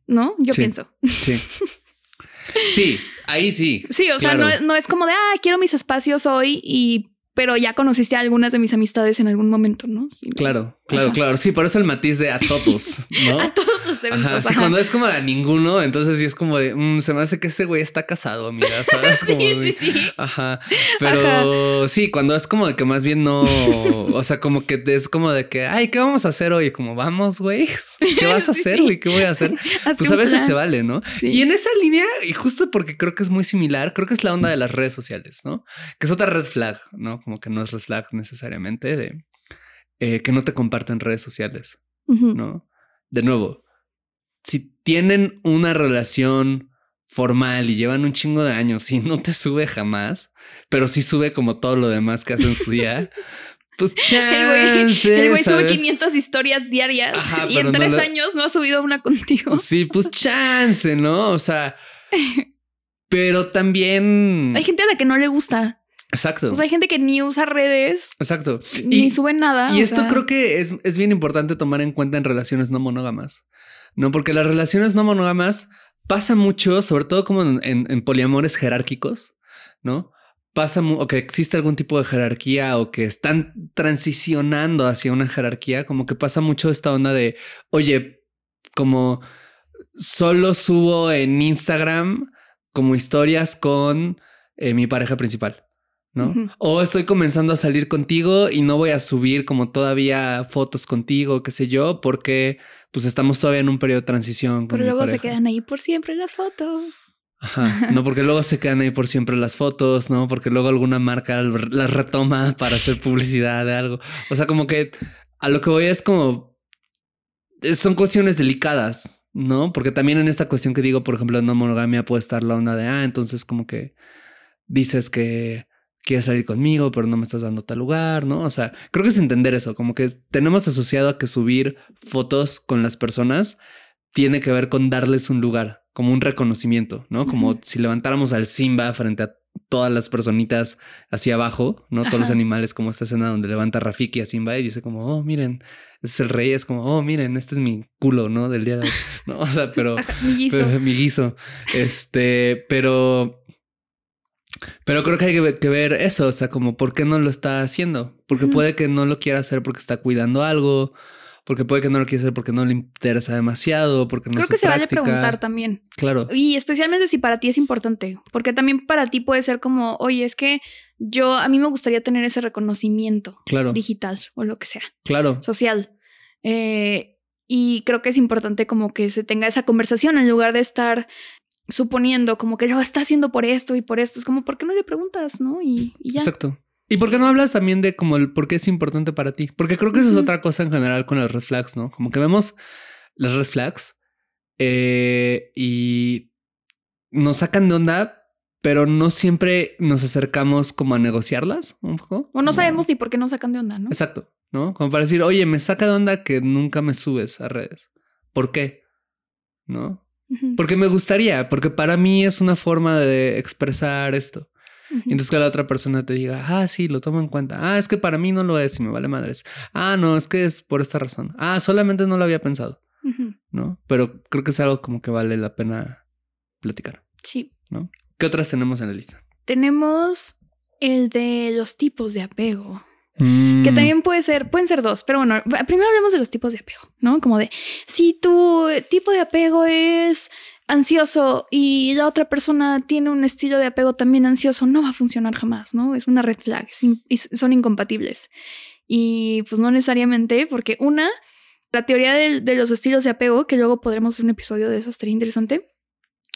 ¿No? Yo pienso. Sí. Sí, ahí sí. Sí, o sea, no, no, es como de, ah, quiero mis espacios hoy y pero ya conociste a algunas de mis amistades en algún momento, ¿no? claro, claro, claro. Sí, por eso el matiz de a todos, ¿no? a todos los eventos. Sí, cuando es como a ninguno, entonces sí es como de, mm, se me hace que ese güey está casado, amiga, ¿sabes? sí, sí, sí. Ajá. Pero sí, cuando es como de que más bien no, o sea, como que es como de que, ay, ¿qué vamos a hacer hoy? Como, vamos, güey, ¿qué vas a hacer, güey? ¿Qué voy a hacer? pues a veces se vale, ¿no? Y en esa línea, y justo porque creo que es muy similar, creo que es la onda de las redes sociales, ¿no? Que es otra red flag, ¿no? Como que no es flag necesariamente de eh, que no te comparten redes sociales, ¿no? De nuevo, si tienen una relación formal y llevan un chingo de años y no te sube jamás, pero sí sube como todo lo demás que hacen en su día, pues chance. El güey sube 500 historias diarias y en tres años no ha subido una contigo. Sí, pues chance, ¿no? O sea, pero también... Hay gente a la que no le gusta. Exacto. O sea, hay gente que ni usa redes. Exacto. Ni sube nada. Y esto creo que es, es, bien importante tomar en cuenta en relaciones no monógamas. No, porque las relaciones no monógamas pasa mucho, sobre todo como en, en, poliamores jerárquicos, ¿no? Pasa o que existe algún tipo de jerarquía o que están transicionando hacia una jerarquía, como que pasa mucho esta onda de, oye, como solo subo en Instagram como historias con eh, mi pareja principal. ¿No? O estoy comenzando a salir contigo y no voy a subir como todavía fotos contigo, qué sé yo, porque pues estamos todavía en un periodo de transición. Pero luego se quedan ahí por siempre las fotos. Ajá, no porque luego se quedan ahí por siempre las fotos, ¿no? Porque luego alguna marca las retoma para hacer publicidad de algo. O sea, como que a lo que voy es como... Son cuestiones delicadas, ¿no? Porque también en esta cuestión que digo, por ejemplo, no monogamia puede estar la onda de, ah, entonces como que dices que quieres salir conmigo, pero no me estás dando tal lugar, ¿no? O sea, creo que es entender eso, como que tenemos asociado a que subir fotos con las personas tiene que ver con darles un lugar, como un reconocimiento, ¿no? Como si levantáramos al Simba frente a todas las personitas hacia abajo, ¿no? Todos los animales, como esta escena donde levanta a Rafiki a Simba y dice como, oh, miren, este es el rey, es como, oh, miren, este es mi culo, ¿no? Del día de hoy, ¿no? O sea, pero... mi guiso. Pero, mi guiso. Este, pero pero creo que hay que ver eso, o sea, como por qué no lo está haciendo. Porque puede que no lo quiera hacer porque está cuidando algo, porque puede que no lo quiera hacer porque no le interesa demasiado, porque no Creo que se vale preguntar también. Claro. Y especialmente si para ti es importante, porque también para ti puede ser como, oye, es que yo, a mí me gustaría tener ese reconocimiento claro. digital o lo que sea. Claro. Social. Eh, y creo que es importante como que se tenga esa conversación en lugar de estar suponiendo como que lo está haciendo por esto y por esto. Es como, ¿por qué no le preguntas? ¿No? Y, ya. Exacto. ¿Y por qué no hablas también de como el por qué es importante para ti? Porque creo que eso es otra cosa en general con los red flags, ¿no? Como que vemos las red flags eh, y nos sacan de onda, pero no siempre nos acercamos como a negociarlas un poco. O no sabemos ni por qué nos sacan de onda, ¿no? Exacto, ¿no? Como para decir, oye, me saca de onda que nunca me subes a redes. ¿Por qué? ¿No? Porque me gustaría, porque para mí es una forma de expresar esto. Entonces que la otra persona te diga, ah, sí, lo tomo en cuenta. Ah, es que para mí no lo es y me vale madres. Ah, no, es que es por esta razón. Ah, solamente no lo había pensado. ¿No? Pero creo que es algo como que vale la pena platicar. Sí. ¿No? ¿Qué otras tenemos en la lista? Tenemos el de los tipos de apego. Que mm. también puede ser, pueden ser dos, pero bueno, primero hablemos de los tipos de apego, ¿no? Como de si tu tipo de apego es ansioso y la otra persona tiene un estilo de apego también ansioso, no va a funcionar jamás, ¿no? Es una red flag, son incompatibles. Y pues no necesariamente, porque una, la teoría de, los estilos de apego, que luego podremos hacer un episodio de eso, estaría interesante,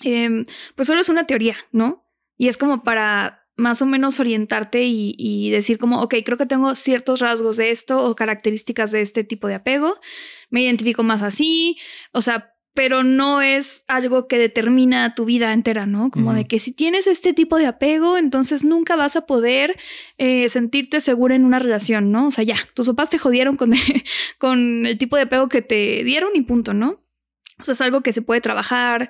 em, pues solo es una teoría, ¿no? Y es como para más o menos orientarte y, y, decir como, ok, creo que tengo ciertos rasgos de esto o características de este tipo de apego, me identifico más así, o sea, pero no es algo que determina tu vida entera, ¿no? Como de que si tienes este tipo de apego, entonces nunca vas a poder eh, sentirte segura en una relación, ¿no? O sea, ya, tus papás te jodieron con, con el tipo de apego que te dieron y punto, ¿no? O sea, es algo que se puede trabajar,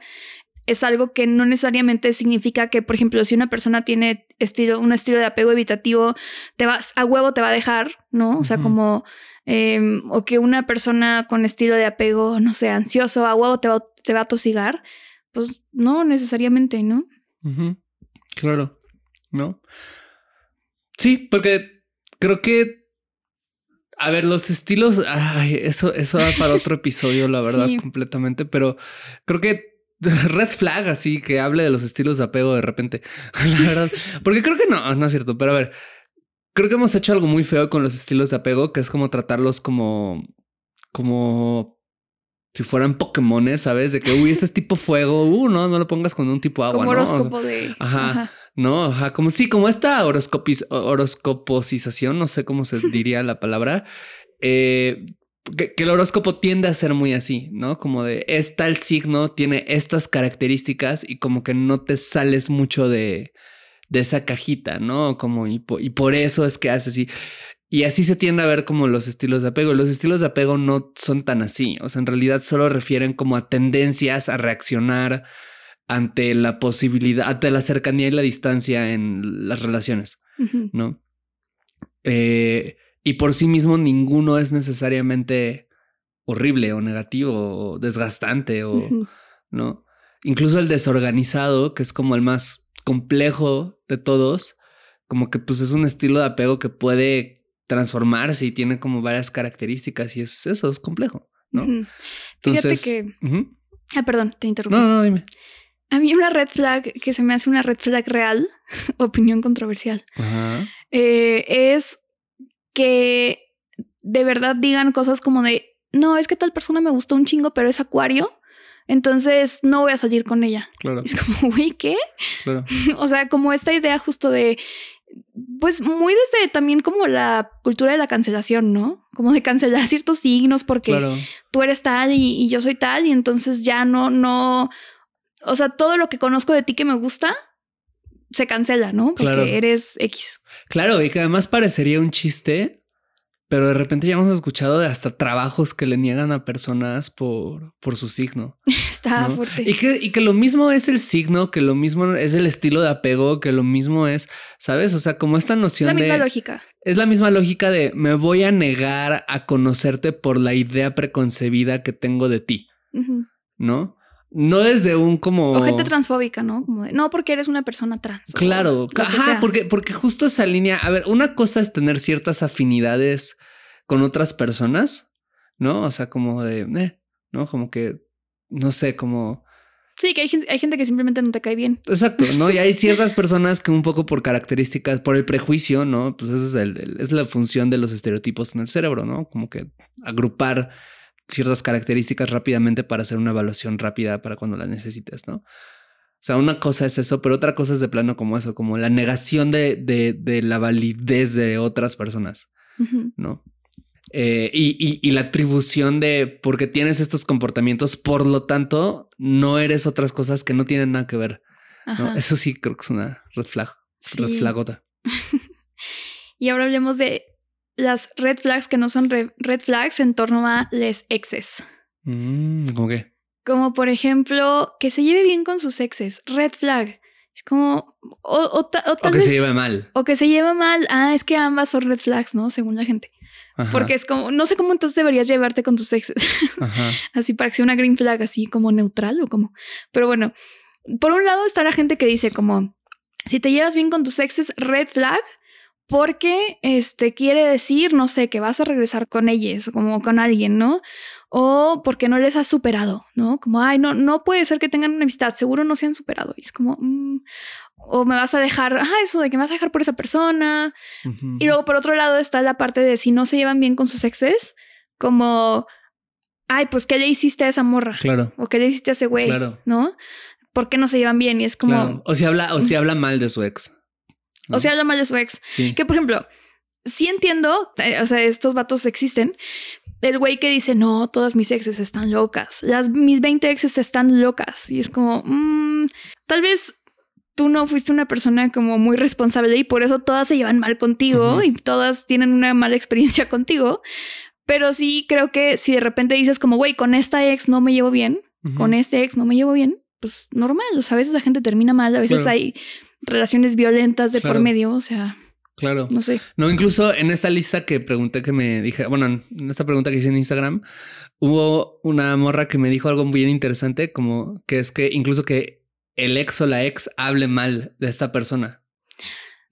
es algo que no necesariamente significa que, por ejemplo, si una persona tiene estilo, un estilo de apego evitativo, te vas a huevo te va a dejar, ¿no? O sea, como Em, o que una persona con estilo de apego, no sé, ansioso, a huevo te va, te va a tosigar, pues no necesariamente, ¿no? Claro, ¿no? Sí, porque creo que, a ver, los estilos, ay, eso, eso va para otro episodio, la verdad, completamente, pero creo que red flag así que hable de los estilos de apego de repente, la verdad, porque creo que no, no es cierto, pero a ver, Creo que hemos hecho algo muy feo con los estilos de apego, que es como tratarlos como, como si fueran Pokémones, ¿sabes? De que, uy, este es tipo fuego, uh, no, no lo pongas con un tipo agua, como ¿no? horóscopo de... Ajá, No, ajá, como sí, como esta horoscopis, horoscoposización, no sé cómo se diría la palabra, eh, que, que, el horóscopo tiende a ser muy así, ¿no? Como de, es tal signo, tiene estas características y como que no te sales mucho de de esa cajita, ¿no? Como y, por eso es que hace así. Y así se tiende a ver como los estilos de apego. Los estilos de apego no son tan así. O sea, en realidad solo refieren como a tendencias a reaccionar ante la posibilidad, ante la cercanía y la distancia en las relaciones, ¿no? Eh, y por sí mismo ninguno es necesariamente horrible o negativo o desgastante o, ¿no? Incluso el desorganizado, que es como el más complejo de todos, como que pues es un estilo de apego que puede transformarse y tiene como varias características y es eso, es complejo, ¿no? Fíjate que... Ah, perdón, te interrumpí. No, no, dime. A mí una red flag que se me hace una red flag real, opinión controversial, eh, es que de verdad digan cosas como de, no, es que tal persona me gustó un chingo, pero es acuario. Entonces no voy a salir con ella. Claro. Es como, güey, ¿qué? Claro. o sea, como esta idea justo de, pues muy desde también como la cultura de la cancelación, ¿no? Como de cancelar ciertos signos porque tú eres tal y, yo soy tal y entonces ya no, no, o sea, todo lo que conozco de ti que me gusta se cancela, ¿no? Porque eres X. Claro, y que además parecería un chiste pero de repente ya hemos escuchado de hasta trabajos que le niegan a personas por, por su signo. Está fuerte. Y que, y que lo mismo es el signo, que lo mismo es el estilo de apego, que lo mismo es, ¿sabes? O sea, como esta noción de... Es la misma lógica. Es la misma lógica de me voy a negar a conocerte por la idea preconcebida que tengo de ti, ¿no? No desde un como. O gente transfóbica, ¿no? Como de, no, porque eres una persona trans. Claro. Ajá, porque, porque justo esa línea. A ver, una cosa es tener ciertas afinidades con otras personas, ¿no? O sea, como de, eh, ¿no? Como que, no sé, como... Sí, que hay gente, hay gente que simplemente no te cae bien. Exacto, ¿no? Y hay ciertas personas que un poco por características, por el prejuicio, ¿no? Pues esa es, el, es la función de los estereotipos en el cerebro, ¿no? Como que agrupar ciertas características rápidamente para hacer una evaluación rápida para cuando la necesites, ¿no? O sea, una cosa es eso, pero otra cosa es de plano como eso, como la negación de, de, de la validez de otras personas, ¿no? Eh, y, la atribución de porque tienes estos comportamientos, por lo tanto, no eres otras cosas que no tienen nada que ver. Eso sí creo que es una red flag, red flagota. y ahora hablemos de las red flags que no son red flags en torno a les exes. Mm, ¿Cómo qué? Como por ejemplo, que se lleve bien con sus exes. Red flag. Es como. O, que se lleve mal. O que se lleve mal. Ah, es que ambas son red flags, ¿no? Según la gente. Porque es como, no sé cómo entonces deberías llevarte con tus exes. así para que sea una green flag, así como neutral o como. Pero bueno, por un lado está la gente que dice como, si te llevas bien con tus exes, red flag, porque este quiere decir, no sé, que vas a regresar con ellos, como con alguien, ¿no? O porque no les has superado, ¿no? Como, ay, no, no puede ser que tengan una amistad, seguro no se han superado. Y es como, mm, o me vas a dejar, ah, eso de que me vas a dejar por esa persona. Y luego por otro lado está la parte de si no se llevan bien con sus exes, como, ay, pues, ¿qué le hiciste a esa morra? Claro. O ¿qué le hiciste a ese güey? Claro. ¿No? ¿Por qué no se llevan bien? Y es como... O si habla, o si habla mal de su ex. O sea, habla mal de su ex. Que, por ejemplo, sí entiendo, eh, o sea, estos vatos existen. El güey que dice, no, todas mis exes están locas. Las, mis 20 exes están locas. Y es como, mm, tal vez tú no fuiste una persona como muy responsable y por eso todas se llevan mal contigo y todas tienen una mala experiencia contigo. Pero sí creo que si de repente dices como, güey, con esta ex no me llevo bien, con este ex no me llevo bien, pues normal. O sea, a veces la gente termina mal, a veces hay relaciones violentas de por medio, o sea. Claro. No sé. No, incluso en esta lista que pregunté que me dije, bueno, en esta pregunta que hice en Instagram, hubo una morra que me dijo algo muy interesante, como que es que incluso que el ex o la ex hable mal de esta persona.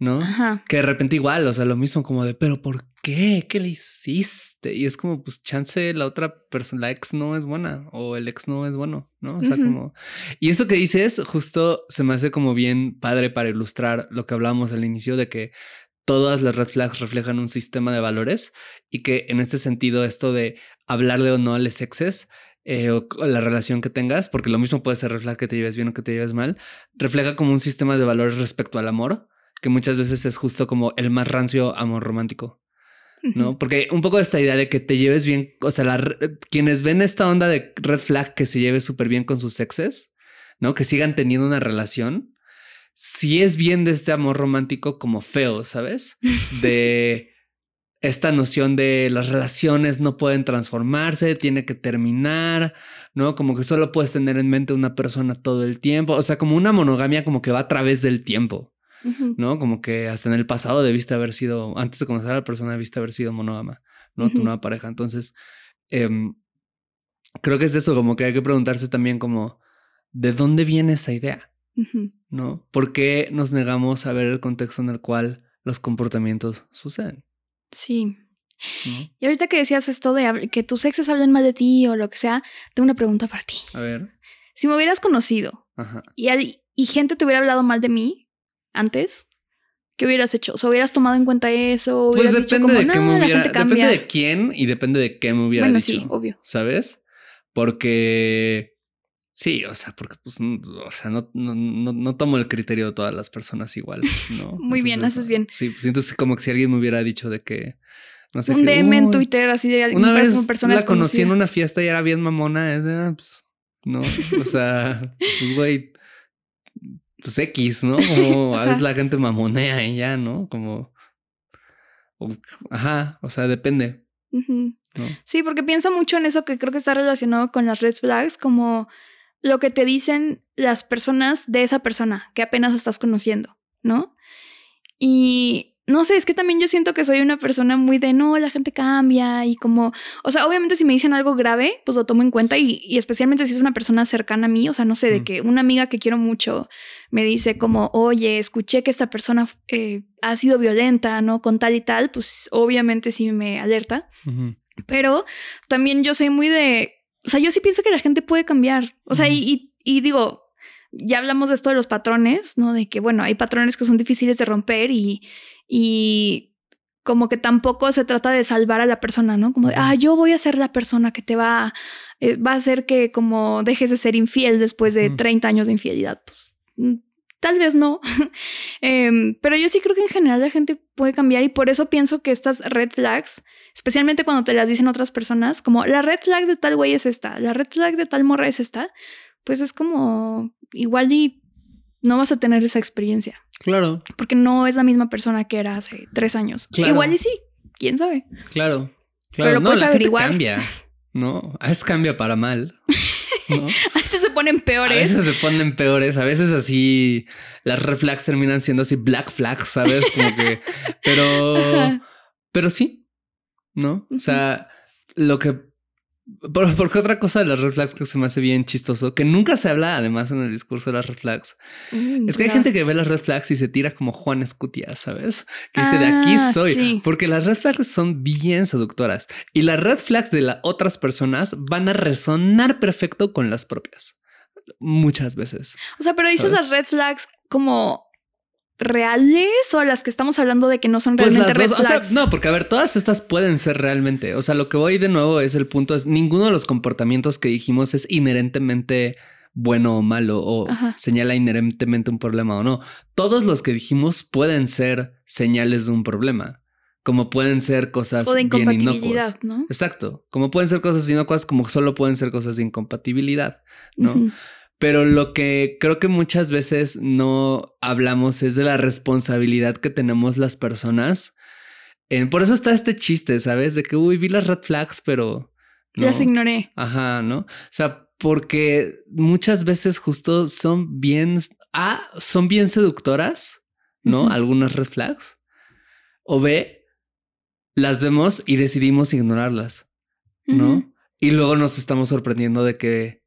¿no? Que de repente igual, o sea, lo mismo como de, pero ¿por qué? ¿Qué le hiciste? Y es como, pues chance la otra persona, la ex no es buena o el ex no es bueno, ¿no? O sea, como... Y eso que dices justo se me hace como bien padre para ilustrar lo que hablábamos al inicio de que todas las red flags reflejan un sistema de valores y que en este sentido esto de hablarle o no a los exes eh, o, la relación que tengas, porque lo mismo puede ser refleja que te lleves bien o que te lleves mal, refleja como un sistema de valores respecto al amor que muchas veces es justo como el más rancio amor romántico. ¿No? Porque un poco de esta idea de que te lleves bien, o sea, quienes ven esta onda de red flag que se lleve súper bien con sus exes, ¿no? Que sigan teniendo una relación, si es bien de este amor romántico como feo, ¿sabes? De esta noción de las relaciones no pueden transformarse, tiene que terminar, ¿no? Como que solo puedes tener en mente una persona todo el tiempo, o sea, como una monogamia como que va a través del tiempo. ¿No? Como que hasta en el pasado debiste haber sido, antes de conocer a la persona, debiste haber sido monógama, ¿no? Tu nueva pareja. Entonces, em, creo que es eso, como que hay que preguntarse también como, ¿de dónde viene esa idea? ¿No? ¿Por qué nos negamos a ver el contexto en el cual los comportamientos suceden? Sí. Y ahorita que decías esto de que tus exes hablen mal de ti o lo que sea, tengo una pregunta para ti. A ver. Si me hubieras conocido Y, y gente te hubiera hablado mal de mí, antes, ¿qué hubieras hecho? O sea, hubieras tomado en cuenta eso. Pues depende de qué me hubiera. Depende de quién y depende de qué me hubiera bueno, dicho. Sí, obvio. ¿Sabes? Porque. Sí, o sea, porque pues, o sea, no, no, no, tomo el criterio de todas las personas igual, ¿no? Muy bien, haces bien. Sí, siento como que si alguien me hubiera dicho de que, no sé. Un DM en Twitter así de alguien. Una vez la conocí en una fiesta y era bien mamona, es ah, pues, no, o sea, pues, güey, pues X, ¿no? Como a veces la gente mamonea y ya, ¿no? Como, ajá, o sea, depende. Sí, porque pienso mucho en eso que creo que está relacionado con las red flags, como lo que te dicen las personas de esa persona que apenas estás conociendo, ¿no? Y no sé, es que también yo siento que soy una persona muy de no, la gente cambia y como, o sea, obviamente si me dicen algo grave, pues lo tomo en cuenta y, especialmente si es una persona cercana a mí, o sea, no sé, de que una amiga que quiero mucho me dice como, oye, escuché que esta persona eh, ha sido violenta, ¿no? Con tal y tal, pues obviamente sí me alerta. Pero también yo soy muy de, o sea, yo sí pienso que la gente puede cambiar, o sea, y, y digo, ya hablamos de esto de los patrones, ¿no? De que, bueno, hay patrones que son difíciles de romper y, y como que tampoco se trata de salvar a la persona, ¿no? Como de, ah, yo voy a ser la persona que te va, eh, va a hacer que como dejes de ser infiel después de 30 años de infidelidad. Pues mm, tal vez no. Em, pero yo sí creo que en general la gente puede cambiar y por eso pienso que estas red flags, especialmente cuando te las dicen otras personas, como la red flag de tal güey es esta, la red flag de tal morra es esta, pues es como igual y no vas a tener esa experiencia. Claro. Porque no es la misma persona que era hace tres años. Igual y sí, quién sabe. Claro. Claro, Pero no, la averiguar. cambia, ¿no? A veces cambia para mal. ¿no? a veces se ponen peores. A veces se ponen peores. A veces así las red flags terminan siendo así black flags, ¿sabes? Como que. Pero. Pero sí. ¿No? O sea, lo que porque otra cosa de las red flags que se me hace bien chistoso, que nunca se habla además en el discurso de las red flags, mm, es que hay gente que ve las red flags y se tira como Juan Escutia, ¿sabes? Que dice, de aquí ah, soy. Porque las red flags son bien seductoras y las red flags de las otras personas van a resonar perfecto con las propias. Muchas veces. O sea, pero dices las red flags como reales o las que estamos hablando de que no son pues realmente red flags? no, porque a ver, todas estas pueden ser realmente. O sea, lo que voy de nuevo es el punto es ninguno de los comportamientos que dijimos es inherentemente bueno o malo o señala inherentemente un problema o no. Todos los que dijimos pueden ser señales de un problema. Como pueden ser cosas o de bien inocuas. ¿no? Exacto. Como pueden ser cosas inocuas, como solo pueden ser cosas de incompatibilidad, ¿no? Pero lo que creo que muchas veces no hablamos es de la responsabilidad que tenemos las personas. por eso está este chiste, ¿sabes? De que, uy, vi las red flags, pero... Las ignoré. Ajá, ¿no? O sea, porque muchas veces justo son bien... A, son bien seductoras, ¿no? Algunas red flags. O B, las vemos y decidimos ignorarlas, ¿no? Y luego nos estamos sorprendiendo de que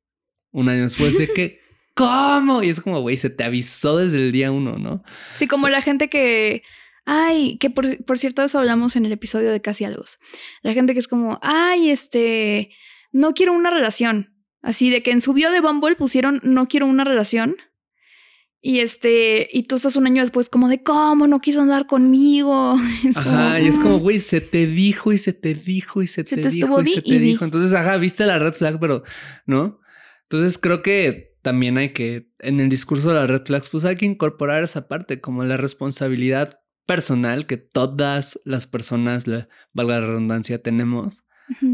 un año después de que, ¿cómo? Y es como, güey, se te avisó desde el día uno, ¿no? Sí, como la gente que, ay, que por, por cierto, eso hablamos en el episodio de Casi Algo. La gente que es como, ay, este, no quiero una relación. Así de que en su bio de Bumble pusieron no quiero una relación. Y este, y tú estás un año después como de cómo no quiso andar conmigo. ajá, y es como, güey, se te dijo y se te dijo y se, te, dijo y se te dijo. Entonces, ajá, viste la red flag, pero no. Entonces creo que también hay que, en el discurso de las red flags, pues hay que incorporar esa parte como la responsabilidad personal que todas las personas, valga la redundancia, tenemos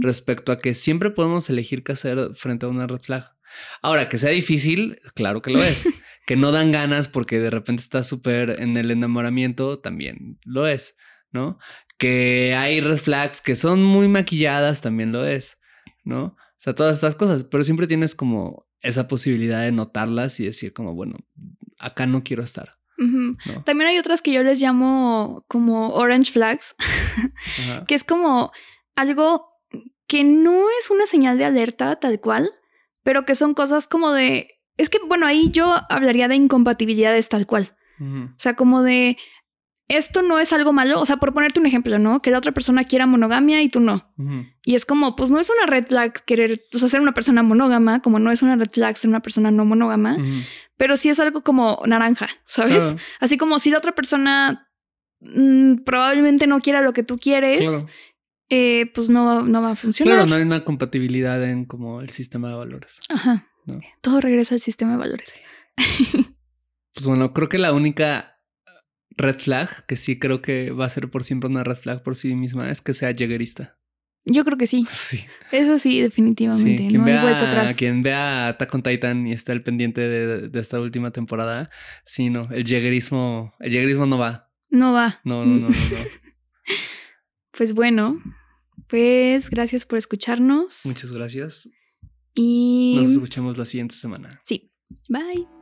respecto a que siempre podemos elegir qué hacer frente a una red flag. Ahora, que sea difícil, claro que lo es. que no dan ganas porque de repente estás súper en el enamoramiento, también lo es, ¿no? Que hay red flags que son muy maquilladas, también lo es, ¿no? O sea, todas estas cosas, pero siempre tienes como esa posibilidad de notarlas y decir como, bueno, acá no quiero estar. También hay otras que yo les llamo como orange flags, que es como algo que no es una señal de alerta tal cual, pero que son cosas como de... Es que, bueno, ahí yo hablaría de incompatibilidades tal cual. O sea, como de, esto no es algo malo. O sea, por ponerte un ejemplo, ¿no? Que la otra persona quiera monogamia y tú no. Y es como, pues no es una red flag querer, o sea, ser una persona monógama, como no es una red flag ser una persona no monógama, pero sí es algo como naranja, ¿sabes? Así como si la otra persona mm, probablemente no quiera lo que tú quieres. Eh, pues no, no va a funcionar. Claro, no hay una compatibilidad en como el sistema de valores. Ajá. Todo regresa al sistema de valores. pues bueno, creo que la única red flag, que sí creo que va a ser por siempre una red flag por sí misma, es que sea lleguerista. Yo creo que sí. Sí. Eso sí, definitivamente. Quien no vea, hay atrás. Quien vea Attack on Titan y está al pendiente de, esta última temporada, sí, no, el lleguerismo, el lleguerismo no va. No va. No, no, no, no. pues bueno, pues gracias por escucharnos. Muchas gracias. Y nos escuchamos la siguiente semana. Sí. Bye.